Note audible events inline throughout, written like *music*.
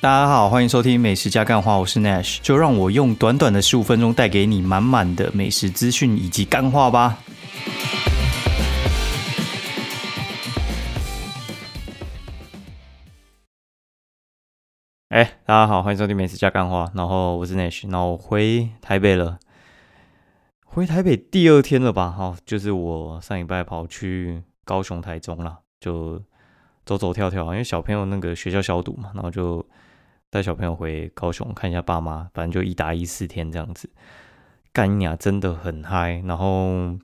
大家好，欢迎收听美食加干话，我是 Nash，就让我用短短的十五分钟带给你满满的美食资讯以及干话吧。哎，大家好，欢迎收听美食加干话，然后我是 Nash，然后我回台北了，回台北第二天了吧？哈，就是我上礼拜跑去高雄、台中了，就走走跳跳，因为小朋友那个学校消毒嘛，然后就。带小朋友回高雄看一下爸妈，反正就一打一四天这样子，干呀真的很嗨。然后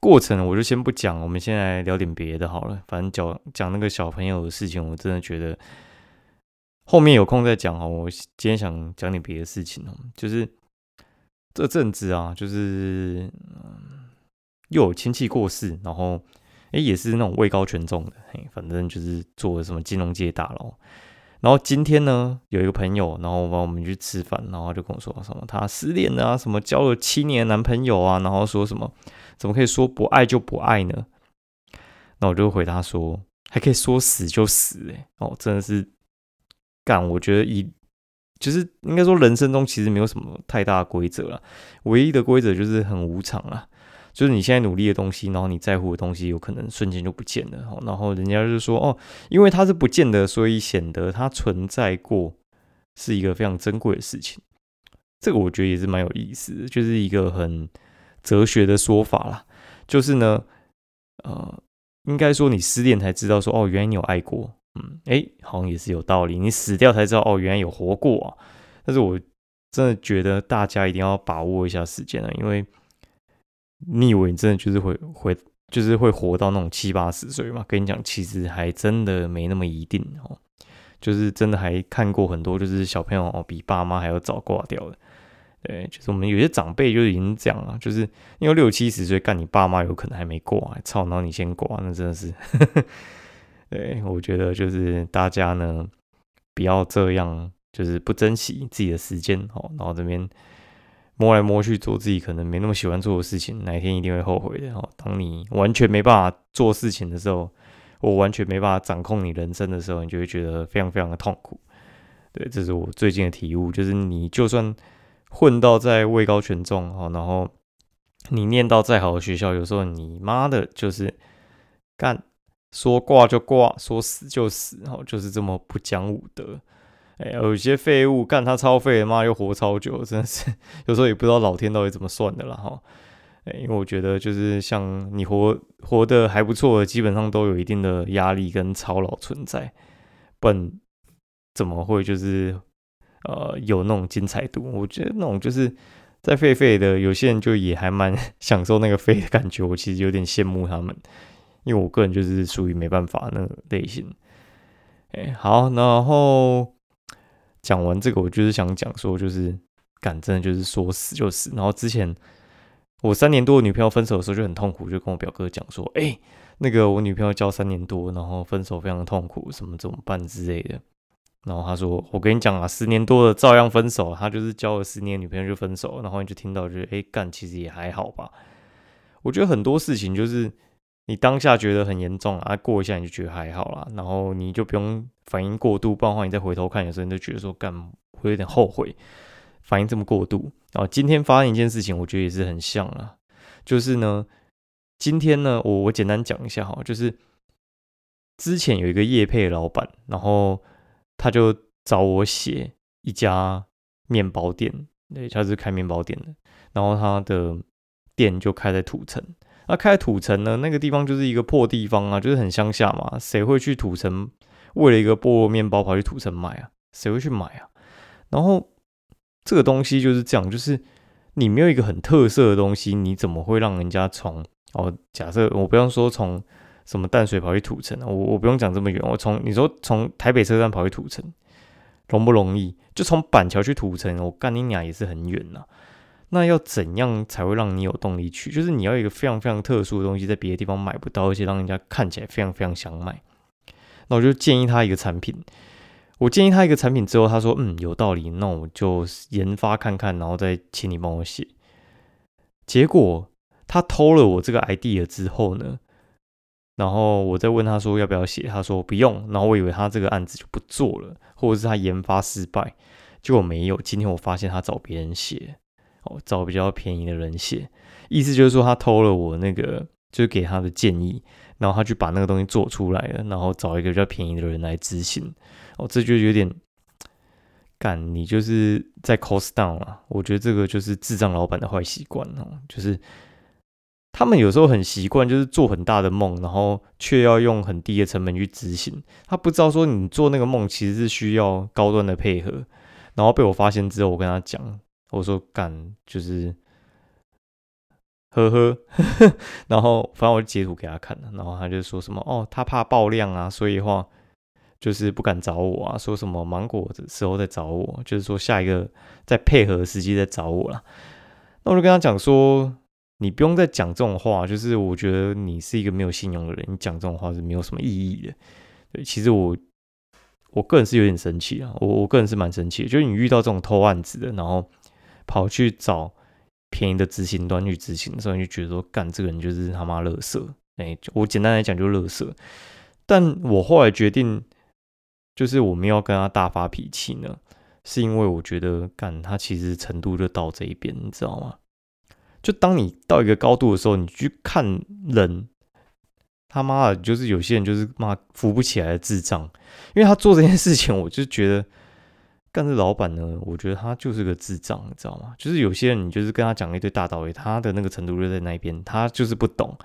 过程我就先不讲，我们现在聊点别的好了。反正讲讲那个小朋友的事情，我真的觉得后面有空再讲哦。我今天想讲点别的事情哦，就是这阵子啊，就是又有亲戚过世，然后哎也是那种位高权重的，嘿，反正就是做什么金融界大佬。然后今天呢，有一个朋友，然后帮我们去吃饭，然后就跟我说什么他失恋了啊，什么交了七年男朋友啊，然后说什么怎么可以说不爱就不爱呢？那我就回答说，还可以说死就死，哎，哦，真的是干，我觉得以就是应该说人生中其实没有什么太大的规则了，唯一的规则就是很无常啊。就是你现在努力的东西，然后你在乎的东西，有可能瞬间就不见了。然后人家就说：“哦，因为它是不见的，所以显得它存在过是一个非常珍贵的事情。”这个我觉得也是蛮有意思的，就是一个很哲学的说法啦。就是呢，呃，应该说你失恋才知道说：“哦，原来你有爱过。”嗯，哎，好像也是有道理。你死掉才知道：“哦，原来有活过。”啊。但是我真的觉得大家一定要把握一下时间了，因为。你以为你真的就是会会就是会活到那种七八十岁吗？跟你讲，其实还真的没那么一定哦。就是真的还看过很多，就是小朋友哦比爸妈还要早挂掉的。对，就是我们有些长辈就已经这样了，就是因为六七十岁干，你爸妈有可能还没挂，操，然后你先挂，那真的是。*laughs* 对，我觉得就是大家呢不要这样，就是不珍惜自己的时间哦，然后这边。摸来摸去做自己可能没那么喜欢做的事情，哪一天一定会后悔的哦。当你完全没办法做事情的时候，我完全没办法掌控你人生的时候，你就会觉得非常非常的痛苦。对，这是我最近的体悟，就是你就算混到在位高权重哦，然后你念到再好的学校，有时候你妈的就是干说挂就挂，说死就死，然后就是这么不讲武德。哎，有些废物干他超废，妈又活超久，真的是有时候也不知道老天到底怎么算的了哈。哎，因为我觉得就是像你活活得还不错，基本上都有一定的压力跟操劳存在，不然怎么会就是呃有那种精彩度？我觉得那种就是在废废的，有些人就也还蛮 *laughs* 享受那个废的感觉。我其实有点羡慕他们，因为我个人就是属于没办法那个类型。哎，好，然后。讲完这个，我就是想讲说，就是敢真的就是说死就死。然后之前我三年多的女朋友分手的时候就很痛苦，就跟我表哥讲说：“哎，那个我女朋友交三年多，然后分手非常痛苦，什么怎么办之类的。”然后他说：“我跟你讲啊，十年多的照样分手。他就是交了十年女朋友就分手。”然后你就听到就是哎干，其实也还好吧。我觉得很多事情就是你当下觉得很严重啊，过一下你就觉得还好啦，然后你就不用。反应过度，不然的话，你再回头看，有时候你就觉得说，干会有点后悔，反应这么过度。然后今天发生一件事情，我觉得也是很像啊，就是呢，今天呢，我我简单讲一下哈，就是之前有一个业配老板，然后他就找我写一家面包店，对，他是开面包店的，然后他的店就开在土城，那开土城呢，那个地方就是一个破地方啊，就是很乡下嘛，谁会去土城？为了一个菠萝面包跑去土城买啊？谁会去买啊？然后这个东西就是这样，就是你没有一个很特色的东西，你怎么会让人家从哦？假设我不用说从什么淡水跑去土城，我我不用讲这么远，我从你说从台北车站跑去土城容不容易？就从板桥去土城，我干你娘也是很远呐。那要怎样才会让你有动力去？就是你要一个非常非常特殊的东西，在别的地方买不到，而且让人家看起来非常非常想买。那我就建议他一个产品，我建议他一个产品之后，他说嗯有道理，那我就研发看看，然后再请你帮我写。结果他偷了我这个 idea 之后呢，然后我再问他说要不要写，他说不用。然后我以为他这个案子就不做了，或者是他研发失败，结果没有。今天我发现他找别人写，哦，找比较便宜的人写，意思就是说他偷了我那个，就是给他的建议，然后他去把那个东西做出来了，然后找一个比较便宜的人来执行。哦，这就有点干，你就是在 cost down 啊。我觉得这个就是智障老板的坏习惯哦，就是。他们有时候很习惯，就是做很大的梦，然后却要用很低的成本去执行。他不知道说你做那个梦其实是需要高端的配合。然后被我发现之后，我跟他讲，我说干就是，呵呵。*laughs* 然后反正我就截图给他看了，然后他就说什么哦，他怕爆量啊，所以话就是不敢找我啊，说什么芒果的时候再找我，就是说下一个再配合时机再找我了。那我就跟他讲说。你不用再讲这种话，就是我觉得你是一个没有信用的人，你讲这种话是没有什么意义的。对，其实我我个人是有点生气啊，我我个人是蛮生气，就是你遇到这种偷案子的，然后跑去找便宜的执行端去执行的时候，你就觉得说干这个人就是他妈乐色。哎，我简单来讲就乐色。但我后来决定，就是我们要跟他大发脾气呢，是因为我觉得干他其实程度就到这一边，你知道吗？就当你到一个高度的时候，你去看人，他妈的，就是有些人就是妈扶不起来的智障，因为他做这件事情，我就觉得但是老板呢，我觉得他就是个智障，你知道吗？就是有些人你就是跟他讲一堆大道理，他的那个程度就在那边，他就是不懂，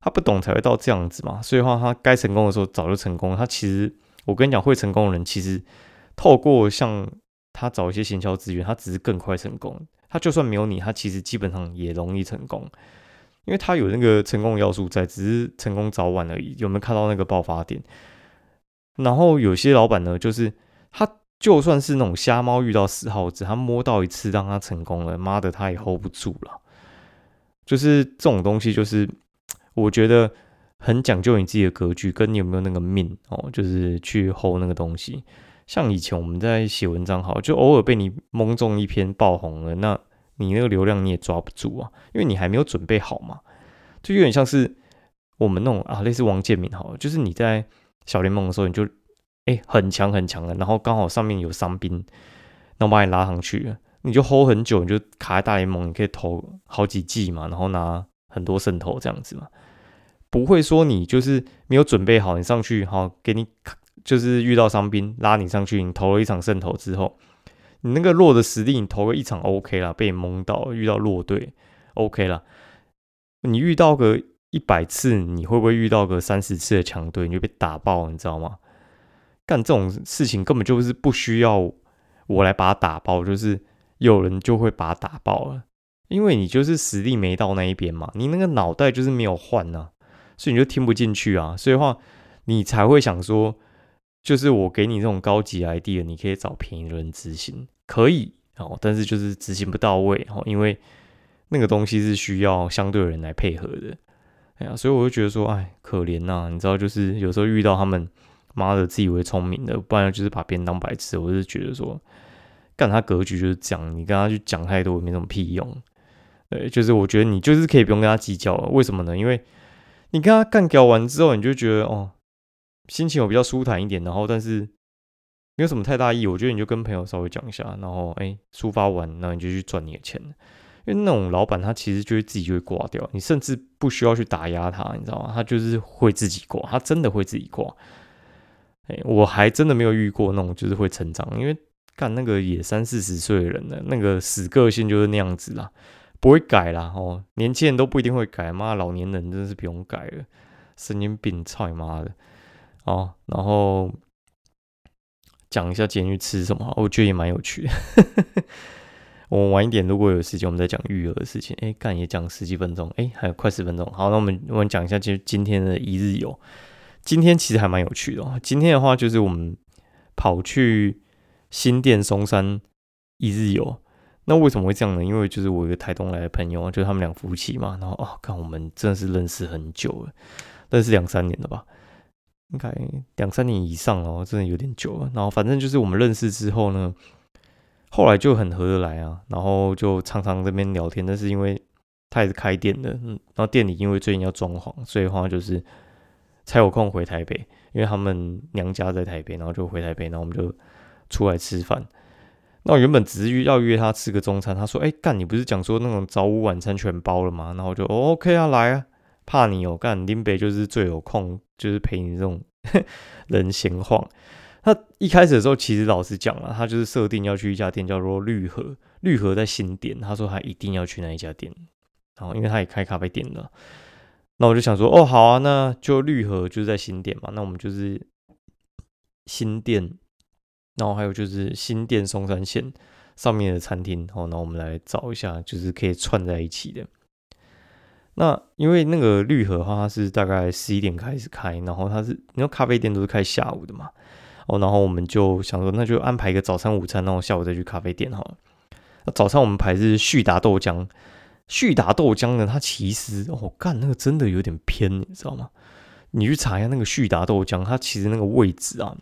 他不懂才会到这样子嘛。所以话，他该成功的时候早就成功。他其实，我跟你讲，会成功的人，其实透过像他找一些行销资源，他只是更快成功。他就算没有你，他其实基本上也容易成功，因为他有那个成功要素在，只是成功早晚而已。有没有看到那个爆发点？然后有些老板呢，就是他就算是那种瞎猫遇到死耗子，他摸到一次让他成功了，妈的他也 hold 不住了。就是这种东西，就是我觉得很讲究你自己的格局，跟你有没有那个命哦，就是去 hold 那个东西。像以前我们在写文章，好，就偶尔被你蒙中一篇爆红了，那你那个流量你也抓不住啊，因为你还没有准备好嘛。就有点像是我们那种啊，类似王建民，好，就是你在小联盟的时候，你就哎很强很强的，然后刚好上面有伤兵，那我把你拉上去，你就 hold 很久，你就卡在大联盟，你可以投好几季嘛，然后拿很多胜投这样子嘛，不会说你就是没有准备好，你上去哈给你。就是遇到伤兵拉你上去，你投了一场胜投之后，你那个弱的实力，你投个一场 OK 了，被你蒙到遇到弱队 OK 了，你遇到个一百次，你会不会遇到个三十次的强队，你就被打爆，你知道吗？干这种事情根本就是不需要我来把它打爆，就是有人就会把它打爆了，因为你就是实力没到那一边嘛，你那个脑袋就是没有换呢，所以你就听不进去啊，所以话你才会想说。就是我给你这种高级 idea，你可以找便宜的人执行，可以哦，但是就是执行不到位哦，因为那个东西是需要相对的人来配合的，哎呀，所以我就觉得说，哎，可怜呐，你知道，就是有时候遇到他们妈的自以为聪明的，不然就是把别人当白痴，我是觉得说，干他格局就是这样，你跟他去讲太多没什么屁用，对，就是我觉得你就是可以不用跟他计较了，为什么呢？因为你跟他干掉完之后，你就觉得哦。心情有比较舒坦一点，然后但是没有什么太大意义。我觉得你就跟朋友稍微讲一下，然后哎，抒发完，然后你就去赚你的钱。因为那种老板他其实就会自己就会挂掉，你甚至不需要去打压他，你知道吗？他就是会自己挂，他真的会自己挂。哎，我还真的没有遇过那种就是会成长，因为干那个也三四十岁的人了，那个死个性就是那样子啦，不会改啦。哦，年轻人都不一定会改，妈老年人真的是不用改了，神经病，操你妈的！哦，然后讲一下监狱吃什么，我觉得也蛮有趣的。我晚一点如果有时间，我们再讲育儿的事情。哎，干也讲十几分钟，哎，还有快十分钟。好，那我们我们讲一下就今天的一日游。今天其实还蛮有趣的。今天的话就是我们跑去新店松山一日游。那为什么会这样呢？因为就是我一个台东来的朋友，就他们两夫妻嘛。然后哦，看我们真的是认识很久了，认识两三年了吧。应该两三年以上哦，真的有点久了。然后反正就是我们认识之后呢，后来就很合得来啊，然后就常常这边聊天。但是因为他也是开店的，嗯，然后店里因为最近要装潢，所以的话就是才有空回台北，因为他们娘家在台北，然后就回台北，然后我们就出来吃饭。那我原本只是要约他吃个中餐，他说：“哎，干，你不是讲说那种早午晚餐全包了吗？”然后我就 OK 啊，来啊，怕你哦，干林北就是最有空，就是陪你这种 *laughs* 人闲晃。他一开始的时候，其实老实讲了，他就是设定要去一家店叫做绿河，绿河在新店，他说他一定要去那一家店，然后因为他也开咖啡店的。那我就想说，哦，好啊，那就绿河就是在新店嘛，那我们就是新店，然后还有就是新店松山线上面的餐厅，哦，那我们来找一下，就是可以串在一起的。那因为那个绿河的话，它是大概十一点开始开，然后它是，因为咖啡店都是开下午的嘛，哦，然后我们就想说，那就安排一个早餐、午餐，然后下午再去咖啡店哈。那早餐我们排是旭达豆浆。旭达豆浆呢？它其实哦，干那个真的有点偏，你知道吗？你去查一下那个旭达豆浆，它其实那个位置啊，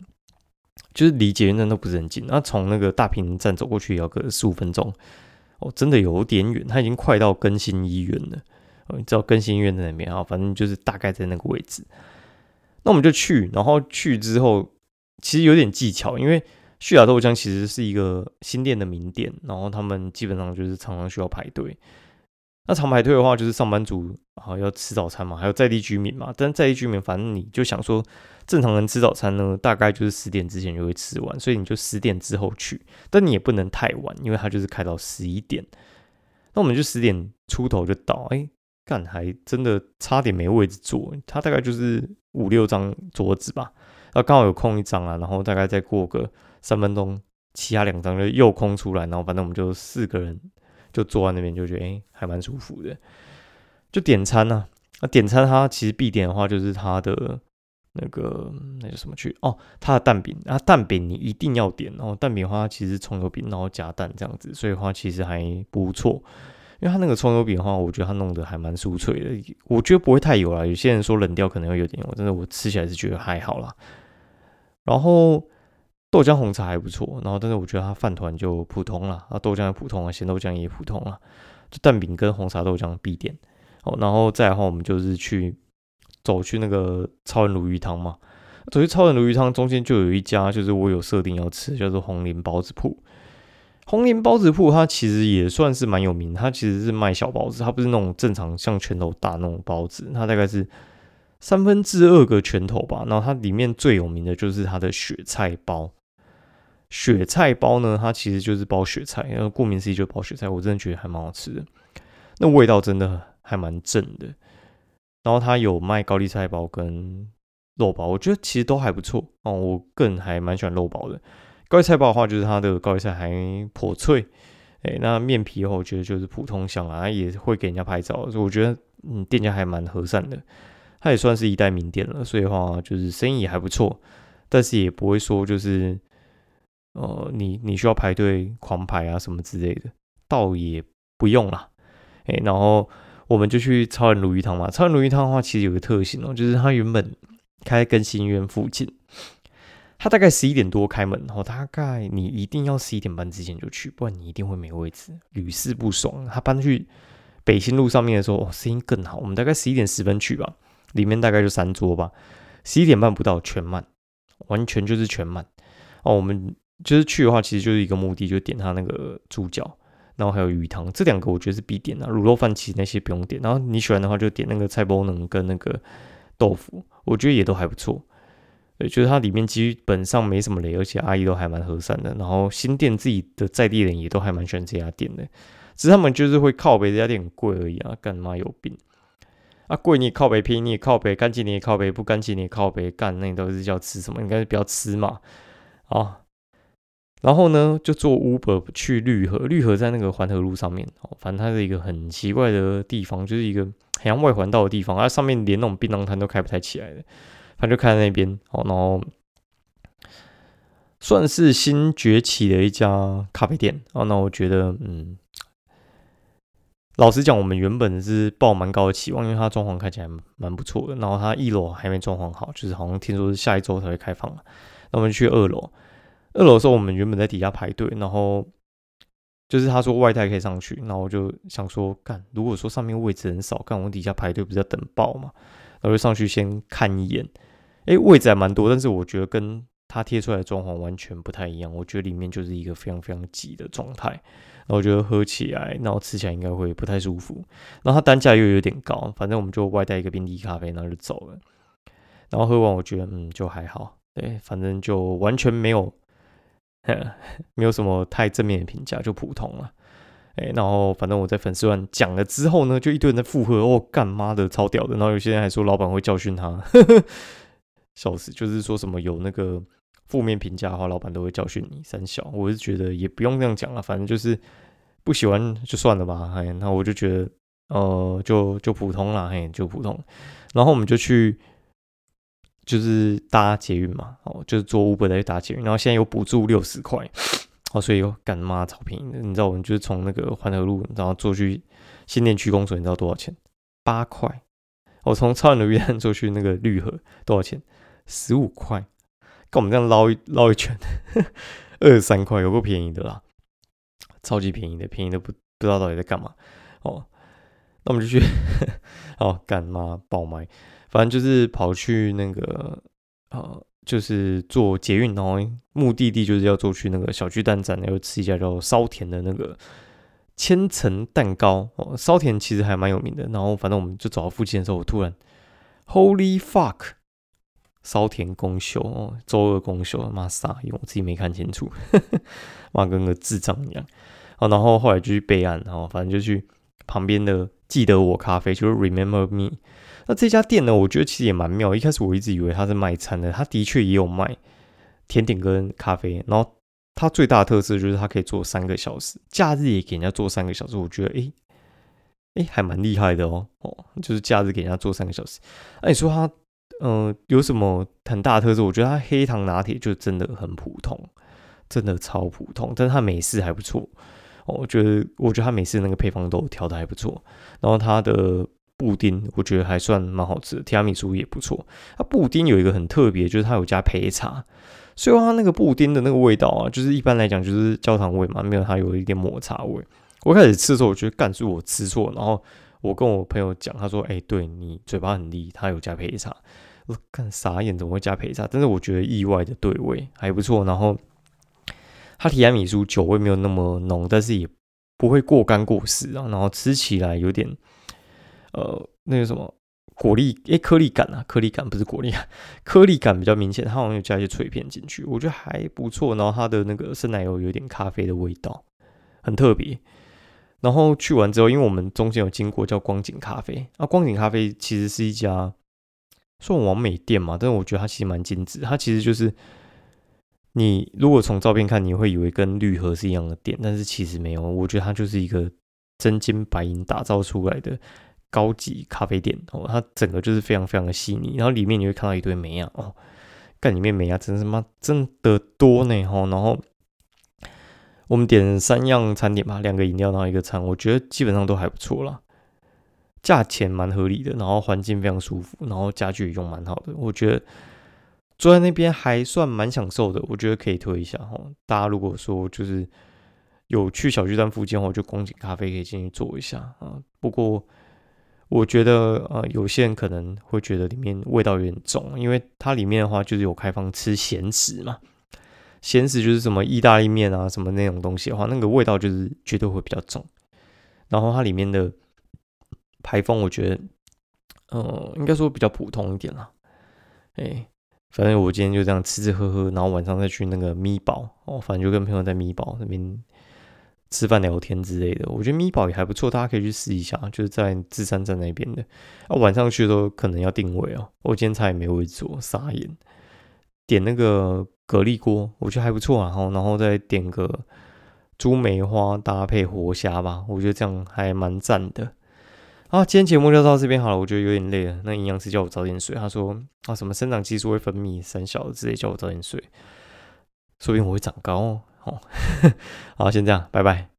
就是离捷运站都不是很近。那从那个大平站走过去要个十五分钟，哦，真的有点远。它已经快到更新医院了，哦，你知道更新医院在哪边啊？反正就是大概在那个位置。那我们就去，然后去之后，其实有点技巧，因为旭达豆浆其实是一个新店的名店，然后他们基本上就是常常需要排队。那长排队的话，就是上班族啊要吃早餐嘛，还有在地居民嘛。但在地居民，反正你就想说，正常人吃早餐呢，大概就是十点之前就会吃完，所以你就十点之后去。但你也不能太晚，因为它就是开到十一点。那我们就十点出头就到，哎，干还真的差点没位置坐。它大概就是五六张桌子吧，那刚好有空一张啊，然后大概再过个三分钟，其他两张就又空出来，然后反正我们就四个人。就坐在那边就觉得哎，还蛮舒服的。就点餐呢，那点餐它其实必点的话就是它的那个那叫什么去哦，它的蛋饼啊，蛋饼你一定要点哦。蛋饼的话其实葱油饼，然后加蛋这样子，所以的话其实还不错。因为它那个葱油饼的话，我觉得它弄得还蛮酥脆的，我觉得不会太油啦。有些人说冷掉可能会有点油，真的我吃起来是觉得还好啦。然后。豆浆红茶还不错，然后但是我觉得它饭团就普通了，啊豆浆也普通啊，咸豆浆也普通了，就蛋饼跟红茶豆浆必点哦，然后再的话我们就是去走去那个超人鲈鱼汤嘛，走去超人鲈鱼汤中间就有一家就是我有设定要吃，叫做红林包子铺。红林包子铺它其实也算是蛮有名，它其实是卖小包子，它不是那种正常像拳头大那种包子，它大概是三分之二个拳头吧，然后它里面最有名的就是它的雪菜包。雪菜包呢，它其实就是包雪菜，然后顾名思义就包雪菜，我真的觉得还蛮好吃的，那味道真的还蛮正的。然后它有卖高丽菜包跟肉包，我觉得其实都还不错哦。我个人还蛮喜欢肉包的。高丽菜包的话，就是它的高丽菜还颇脆，哎，那面皮的话，我觉得就是普通香啊，也会给人家拍照，所以我觉得嗯，店家还蛮和善的。它也算是一代名店了，所以的话就是生意也还不错，但是也不会说就是。呃，你你需要排队狂排啊什么之类的，倒也不用啦。哎，然后我们就去超人鲈鱼汤嘛。超人鲈鱼汤的话，其实有个特性哦，就是它原本开更新医院附近，它大概十一点多开门，然后大概你一定要十一点半之前就去，不然你一定会没位置，屡试不爽。他搬去北新路上面的时候，哦，生意更好。我们大概十一点十分去吧，里面大概就三桌吧，十一点半不到全满，完全就是全满哦，我们。就是去的话，其实就是一个目的，就点他那个猪脚，然后还有鱼汤，这两个我觉得是必点的。卤肉饭其实那些不用点，然后你喜欢的话就点那个菜包能跟那个豆腐，我觉得也都还不错。对，就是它里面基本上没什么雷，而且阿姨都还蛮和善的。然后新店自己的在地人也都还蛮喜欢这家店的，只是他们就是会靠北这家店很贵而已啊，干嘛有病？啊贵你也靠北，便宜你也靠北，干净你也靠北，不干净你也靠北，干那你都是叫吃什么？应该是不要吃嘛，啊。然后呢，就坐 Uber 去绿河，绿河在那个环河路上面哦，反正它是一个很奇怪的地方，就是一个很像外环道的地方，它上面连那种槟榔摊都开不太起来的，他就开在那边哦，然后算是新崛起的一家咖啡店哦，那我觉得嗯，老实讲，我们原本是抱蛮高的期望，因为它装潢看起来蛮不错的，然后它一楼还没装潢好，就是好像听说是下一周才会开放那我们去二楼。二楼的时候，我们原本在底下排队，然后就是他说外带可以上去，然后我就想说，干，如果说上面位置很少，干我们底下排队不是要等爆嘛？然后就上去先看一眼，哎，位置还蛮多，但是我觉得跟他贴出来的装潢完全不太一样，我觉得里面就是一个非常非常挤的状态，然后我觉得喝起来，然后吃起来应该会不太舒服，然后它单价又有点高，反正我们就外带一个冰滴咖啡，然后就走了，然后喝完我觉得嗯就还好，对，反正就完全没有。*laughs* 没有什么太正面的评价，就普通了。哎，然后反正我在粉丝团讲了之后呢，就一堆人在附和，哦，干妈的超屌的。然后有些人还说老板会教训他，*laughs* 笑死。就是说什么有那个负面评价的话，老板都会教训你。三小，我是觉得也不用这样讲了，反正就是不喜欢就算了吧。哎，那我就觉得呃，就就普通了，嘿，就普通。然后我们就去。就是搭捷运嘛，哦，就是坐 Uber 再去搭捷运，然后现在有补助六十块，哦，所以又干妈超便宜的。你知道我们就是从那个环河路，然后坐去新店区公所，你知道多少钱？八块。我从超远的约旦坐去那个绿河多少钱？十五块。跟我们这样捞一捞一圈，二十三块，有够便宜的啦，超级便宜的，便宜的不不知道到底在干嘛。哦，那我们就去，*laughs* 哦，干妈爆麦。反正就是跑去那个呃，就是做捷运，然后目的地就是要坐去那个小巨蛋站，然后吃一家叫烧田的那个千层蛋糕哦。烧田其实还蛮有名的。然后反正我们就走到附近的时候，我突然 Holy fuck，烧田公休哦，周二公休，妈傻，因为我自己没看清楚，*laughs* 妈跟个智障一样。哦，然后后来就去备案，然后反正就去旁边的记得我咖啡，就是 Remember Me。那这家店呢？我觉得其实也蛮妙。一开始我一直以为它是卖餐的，它的确也有卖甜点跟咖啡。然后它最大的特色就是它可以做三个小时，假日也给人家做三个小时。我觉得，哎哎，还蛮厉害的哦哦，就是假日给人家做三个小时。那你说它，嗯，有什么很大的特色？我觉得它黑糖拿铁就真的很普通，真的超普通。但是它美式还不错哦，我觉得，我觉得它美式那个配方都调的还不错。然后它的。布丁我觉得还算蛮好吃的，提拉米苏也不错。它布丁有一个很特别，就是它有加焙茶，所以它那个布丁的那个味道啊，就是一般来讲就是焦糖味嘛，没有它有一点抹茶味。我开始吃的时候，我觉得干是我吃错，然后我跟我朋友讲，他说：“哎，对你嘴巴很利，它有加焙茶。”我干傻眼，怎么会加焙茶？但是我觉得意外的对味还不错。然后它提拉米苏酒味没有那么浓，但是也不会过干过湿啊。然后吃起来有点。呃，那个什么果粒，诶，颗粒感啊，颗粒感不是果粒，颗粒感比较明显。它好像有加一些脆片进去，我觉得还不错。然后它的那个生奶油有点咖啡的味道，很特别。然后去完之后，因为我们中间有经过叫光景咖啡啊，光景咖啡其实是一家算完美店嘛，但是我觉得它其实蛮精致。它其实就是你如果从照片看，你会以为跟绿盒是一样的店，但是其实没有。我觉得它就是一个真金白银打造出来的。高级咖啡店哦，它整个就是非常非常的细腻，然后里面你会看到一堆美亚哦，干里面美亚真是妈真的多呢哈，然后我们点三样餐点吧，两个饮料然后一个餐，我觉得基本上都还不错啦，价钱蛮合理的，然后环境非常舒服，然后家具也用蛮好的，我觉得坐在那边还算蛮享受的，我觉得可以推一下哈，大家如果说就是有去小巨蛋附近的话，就宫颈咖啡可以进去坐一下啊，不过。我觉得呃，有些人可能会觉得里面味道有点重，因为它里面的话就是有开放吃咸食嘛，咸食就是什么意大利面啊什么那种东西的话，那个味道就是绝对会比较重。然后它里面的排风，我觉得呃，应该说比较普通一点啦。哎，反正我今天就这样吃吃喝喝，然后晚上再去那个咪宝哦，反正就跟朋友在咪宝那边。吃饭聊天之类的，我觉得咪宝也还不错，大家可以去试一下，就是在智山站那边的。啊，晚上去的时候可能要定位哦，我今天菜也没位坐，傻眼。点那个蛤蜊锅，我觉得还不错，然后然后再点个猪梅花搭配活虾吧，我觉得这样还蛮赞的。啊，今天节目就到这边好了，我觉得有点累了。那营养师叫我早点睡，他说啊什么生长激素会分泌三小之类，叫我早点睡，说不定我会长高哦。好，*laughs* 好，先这样，拜拜。